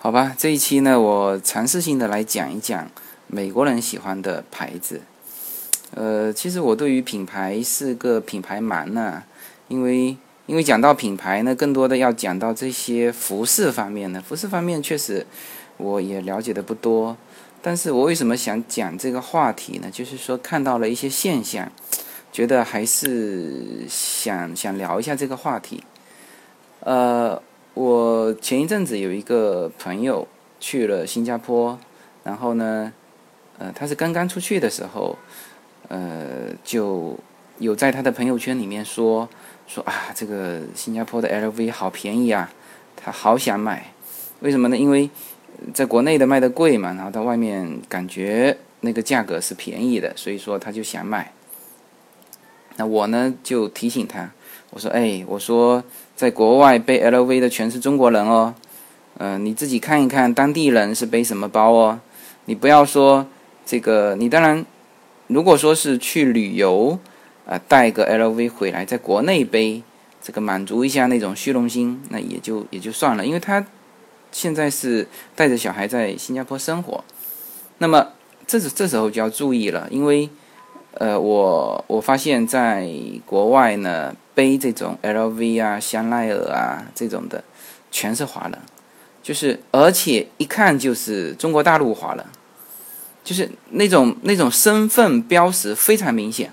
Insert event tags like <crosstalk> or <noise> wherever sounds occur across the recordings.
好吧，这一期呢，我尝试性的来讲一讲美国人喜欢的牌子。呃，其实我对于品牌是个品牌盲呢，因为因为讲到品牌呢，更多的要讲到这些服饰方面呢。服饰方面确实我也了解的不多，但是我为什么想讲这个话题呢？就是说看到了一些现象，觉得还是想想聊一下这个话题。呃。我前一阵子有一个朋友去了新加坡，然后呢，呃，他是刚刚出去的时候，呃，就有在他的朋友圈里面说说啊，这个新加坡的 LV 好便宜啊，他好想买，为什么呢？因为在国内的卖的贵嘛，然后到外面感觉那个价格是便宜的，所以说他就想买。那我呢就提醒他，我说，哎，我说。在国外背 LV 的全是中国人哦，嗯，你自己看一看当地人是背什么包哦。你不要说这个，你当然，如果说是去旅游，啊，带个 LV 回来，在国内背，这个满足一下那种虚荣心，那也就也就算了。因为他现在是带着小孩在新加坡生活，那么这是这时候就要注意了，因为。呃，我我发现在国外呢，背这种 LV 啊、香奈儿啊这种的，全是华人，就是而且一看就是中国大陆华人，就是那种那种身份标识非常明显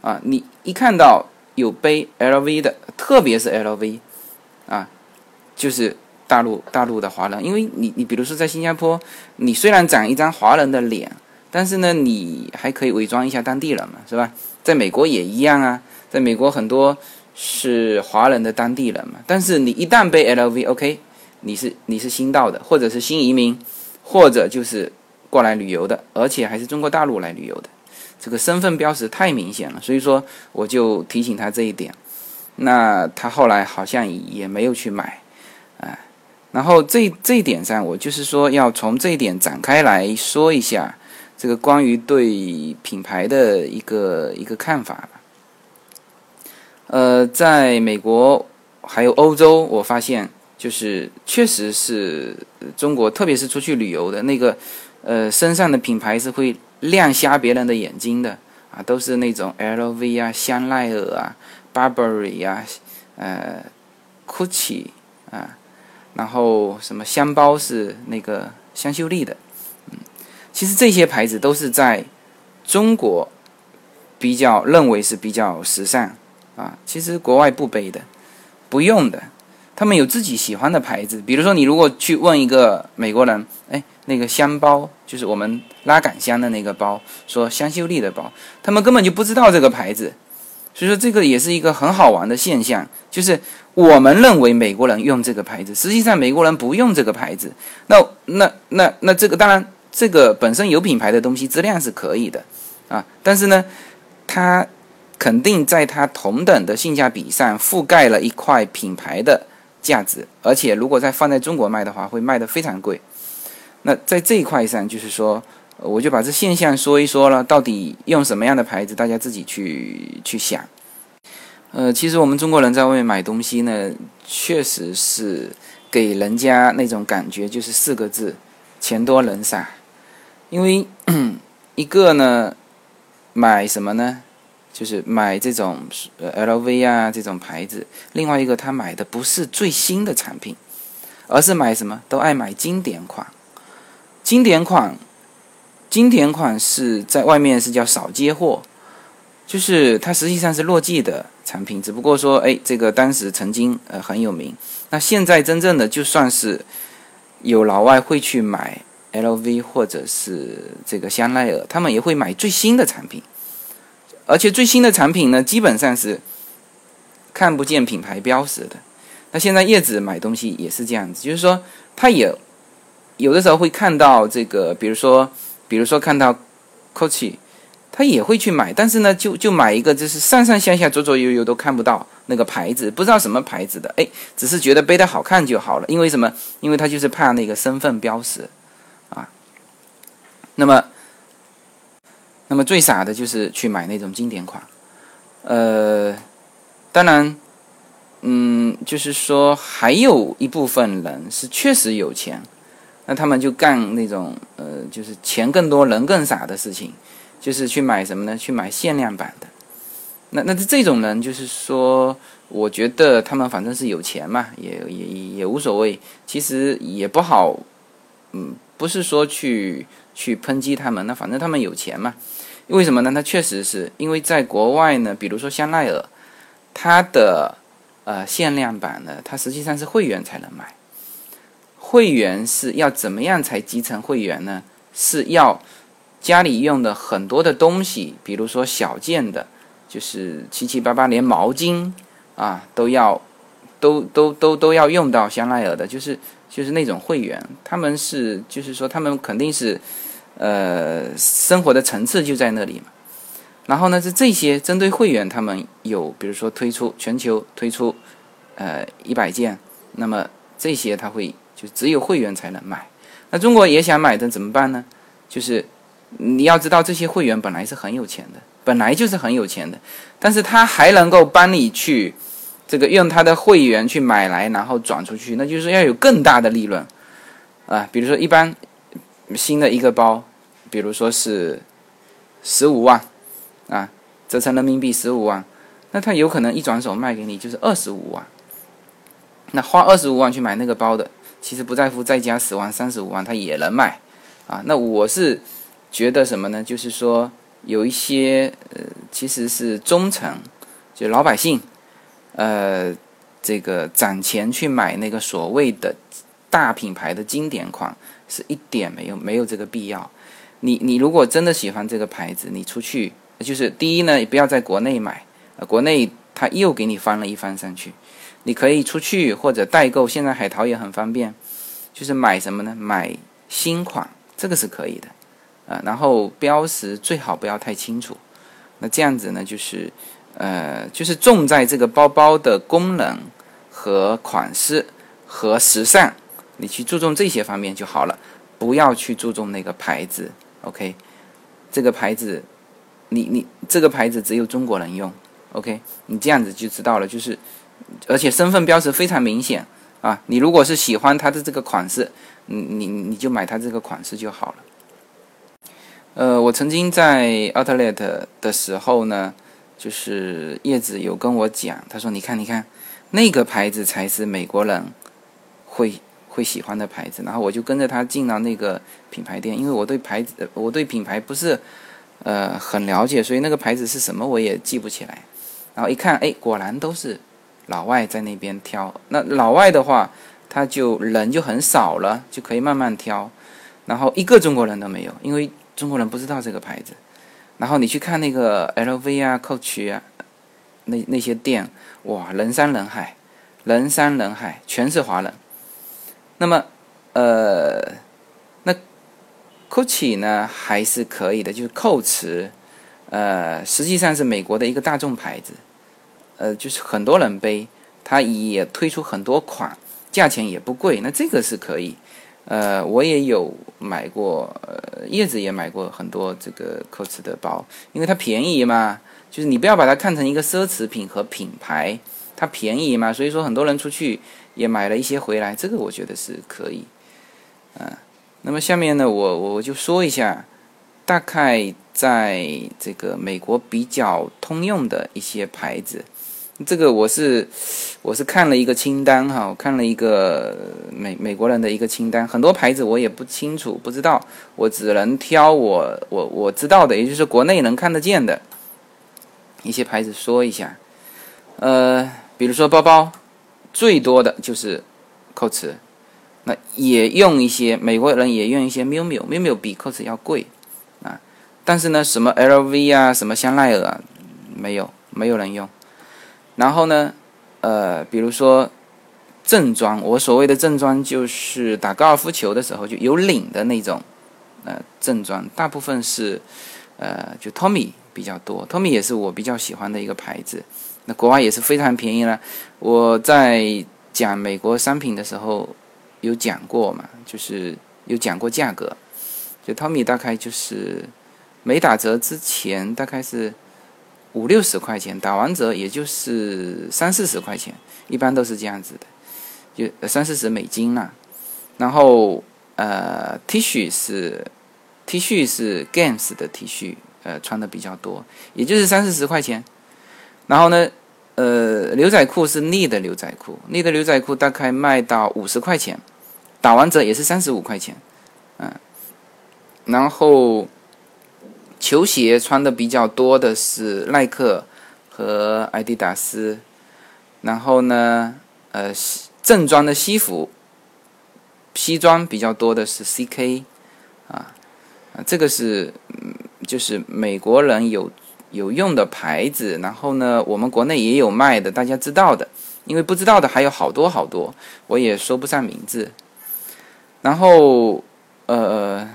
啊！你一看到有背 LV 的，特别是 LV 啊，就是大陆大陆的华人，因为你你比如说在新加坡，你虽然长一张华人的脸。但是呢，你还可以伪装一下当地人嘛，是吧？在美国也一样啊，在美国很多是华人的当地人嘛。但是你一旦被 LV，OK，你是你是新到的，或者是新移民，或者就是过来旅游的，而且还是中国大陆来旅游的，这个身份标识太明显了。所以说，我就提醒他这一点。那他后来好像也没有去买，啊。然后这这一点上，我就是说要从这一点展开来说一下。这个关于对品牌的一个一个看法吧。呃，在美国还有欧洲，我发现就是确实是中国，特别是出去旅游的那个，呃，身上的品牌是会亮瞎别人的眼睛的啊，都是那种 LV 啊、香奈儿啊、Burberry 啊、呃、Gucci 啊，然后什么香包是那个香秀丽的。嗯其实这些牌子都是在中国比较认为是比较时尚啊，其实国外不背的，不用的，他们有自己喜欢的牌子。比如说，你如果去问一个美国人，哎，那个香包就是我们拉杆箱的那个包，说香秀丽的包，他们根本就不知道这个牌子。所以说，这个也是一个很好玩的现象，就是我们认为美国人用这个牌子，实际上美国人不用这个牌子。那那那那这个当然。这个本身有品牌的东西质量是可以的，啊，但是呢，它肯定在它同等的性价比上覆盖了一块品牌的价值，而且如果再放在中国卖的话，会卖得非常贵。那在这一块上，就是说，我就把这现象说一说了，到底用什么样的牌子，大家自己去去想。呃，其实我们中国人在外面买东西呢，确实是给人家那种感觉，就是四个字：钱多人傻。因为 <clears throat> 一个呢，买什么呢？就是买这种呃 LV 啊这种牌子。另外一个，他买的不是最新的产品，而是买什么都爱买经典款。经典款，经典款是在外面是叫少接货，就是它实际上是落季的产品，只不过说哎，这个当时曾经呃很有名。那现在真正的就算是有老外会去买。LV 或者是这个香奈儿，他们也会买最新的产品，而且最新的产品呢，基本上是看不见品牌标识的。那现在叶子买东西也是这样子，就是说，他也有的时候会看到这个，比如说，比如说看到 Coach，他也会去买，但是呢，就就买一个，就是上上下下、左左右右都看不到那个牌子，不知道什么牌子的，哎，只是觉得背的好看就好了。因为什么？因为他就是怕那个身份标识啊。那么，那么最傻的就是去买那种经典款，呃，当然，嗯，就是说还有一部分人是确实有钱，那他们就干那种呃，就是钱更多人更傻的事情，就是去买什么呢？去买限量版的。那那这种人就是说，我觉得他们反正是有钱嘛，也也也无所谓。其实也不好，嗯，不是说去去抨击他们，那反正他们有钱嘛。为什么呢？他确实是因为在国外呢，比如说香奈儿，它的呃限量版呢，它实际上是会员才能买。会员是要怎么样才集成会员呢？是要家里用的很多的东西，比如说小件的。就是七七八八，连毛巾啊都要，都都都都要用到香奈儿的，就是就是那种会员，他们是就是说他们肯定是，呃，生活的层次就在那里嘛。然后呢，是这些针对会员，他们有比如说推出全球推出，呃一百件，那么这些他会就只有会员才能买。那中国也想买的怎么办呢？就是你要知道，这些会员本来是很有钱的。本来就是很有钱的，但是他还能够帮你去这个用他的会员去买来，然后转出去，那就是要有更大的利润啊。比如说，一般新的一个包，比如说是十五万啊，折成人民币十五万，那他有可能一转手卖给你就是二十五万。那花二十五万去买那个包的，其实不在乎再加十万、三十五万，他也能卖啊。那我是觉得什么呢？就是说。有一些呃，其实是中层，就老百姓，呃，这个攒钱去买那个所谓的大品牌的经典款，是一点没有没有这个必要。你你如果真的喜欢这个牌子，你出去就是第一呢，不要在国内买，呃，国内他又给你翻了一番上去。你可以出去或者代购，现在海淘也很方便，就是买什么呢？买新款，这个是可以的。啊，然后标识最好不要太清楚，那这样子呢，就是，呃，就是重在这个包包的功能和款式和时尚，你去注重这些方面就好了，不要去注重那个牌子，OK？这个牌子，你你这个牌子只有中国人用，OK？你这样子就知道了，就是，而且身份标识非常明显啊，你如果是喜欢它的这个款式，你你你就买它这个款式就好了。呃，我曾经在 Outlet 的时候呢，就是叶子有跟我讲，他说：“你看，你看，那个牌子才是美国人会会喜欢的牌子。”然后我就跟着他进了那个品牌店，因为我对牌子，我对品牌不是呃很了解，所以那个牌子是什么我也记不起来。然后一看，哎，果然都是老外在那边挑。那老外的话，他就人就很少了，就可以慢慢挑。然后一个中国人都没有，因为。中国人不知道这个牌子，然后你去看那个 LV 啊、Coach 啊，那那些店，哇，人山人海，人山人海，全是华人。那么，呃，那 c o c h 呢还是可以的，就是蔻驰，呃，实际上是美国的一个大众牌子，呃，就是很多人背，它也推出很多款，价钱也不贵，那这个是可以。呃，我也有买过，呃，叶子也买过很多这个蔻驰的包，因为它便宜嘛。就是你不要把它看成一个奢侈品和品牌，它便宜嘛，所以说很多人出去也买了一些回来，这个我觉得是可以。嗯，那么下面呢，我我就说一下，大概在这个美国比较通用的一些牌子。这个我是我是看了一个清单哈，我看了一个美美国人的一个清单，很多牌子我也不清楚不知道，我只能挑我我我知道的，也就是国内能看得见的一些牌子说一下。呃，比如说包包，最多的就是蔻驰，那也用一些美国人也用一些 miu miu，miu miu 比蔻驰要贵。啊，但是呢，什么 LV 啊，什么香奈儿啊，没有没有人用。然后呢，呃，比如说正装，我所谓的正装就是打高尔夫球的时候就有领的那种，呃，正装，大部分是，呃，就 Tommy 比较多，Tommy 也是我比较喜欢的一个牌子，那国外也是非常便宜了。我在讲美国商品的时候有讲过嘛，就是有讲过价格，就 Tommy 大概就是没打折之前大概是。五六十块钱打完折也就是三四十块钱，一般都是这样子的，就三四十美金啦。然后呃，T 恤是 T 恤是 Games 的 T 恤，呃，穿的比较多，也就是三四十块钱。然后呢，呃，牛仔裤是 Need 的牛仔裤，Need 的牛仔裤大概卖到五十块钱，打完折也是三十五块钱，嗯。然后球鞋穿的比较多的是耐克和阿迪达斯，然后呢，呃，正装的西服。西装比较多的是 CK，啊，啊，这个是，就是美国人有有用的牌子，然后呢，我们国内也有卖的，大家知道的，因为不知道的还有好多好多，我也说不上名字。然后，呃，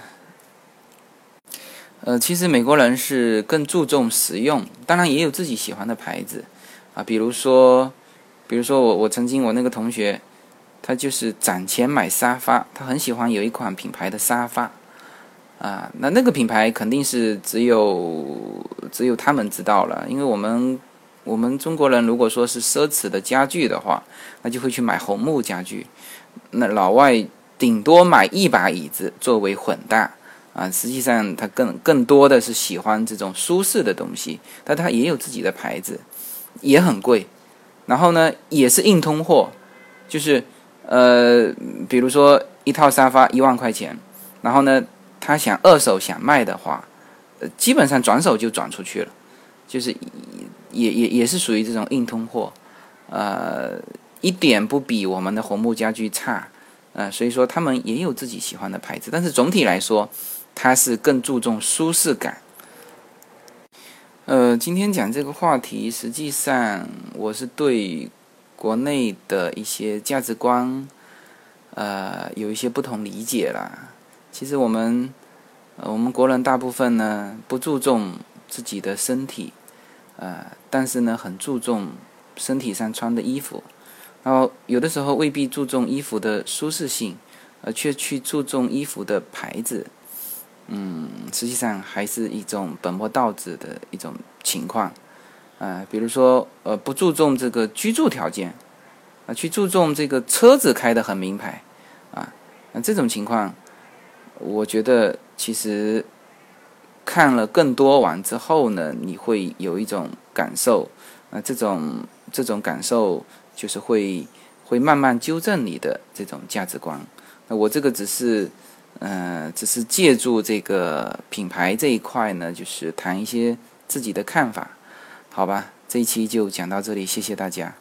呃，其实美国人是更注重实用，当然也有自己喜欢的牌子，啊，比如说，比如说我我曾经我那个同学。他就是攒钱买沙发，他很喜欢有一款品牌的沙发，啊，那那个品牌肯定是只有只有他们知道了，因为我们我们中国人如果说是奢侈的家具的话，那就会去买红木家具，那老外顶多买一把椅子作为混搭，啊，实际上他更更多的是喜欢这种舒适的东西，但他也有自己的牌子，也很贵，然后呢也是硬通货，就是。呃，比如说一套沙发一万块钱，然后呢，他想二手想卖的话，呃，基本上转手就转出去了，就是也也也是属于这种硬通货，呃，一点不比我们的红木家具差，呃，所以说他们也有自己喜欢的牌子，但是总体来说，它是更注重舒适感。呃，今天讲这个话题，实际上我是对。国内的一些价值观，呃，有一些不同理解啦。其实我们，呃，我们国人大部分呢不注重自己的身体，呃，但是呢很注重身体上穿的衣服。然后有的时候未必注重衣服的舒适性，而却去注重衣服的牌子。嗯，实际上还是一种本末倒置的一种情况。啊，比如说，呃，不注重这个居住条件，啊，去注重这个车子开的很名牌，啊，那这种情况，我觉得其实看了更多完之后呢，你会有一种感受，啊，这种这种感受就是会会慢慢纠正你的这种价值观。那我这个只是，呃，只是借助这个品牌这一块呢，就是谈一些自己的看法。好吧，这一期就讲到这里，谢谢大家。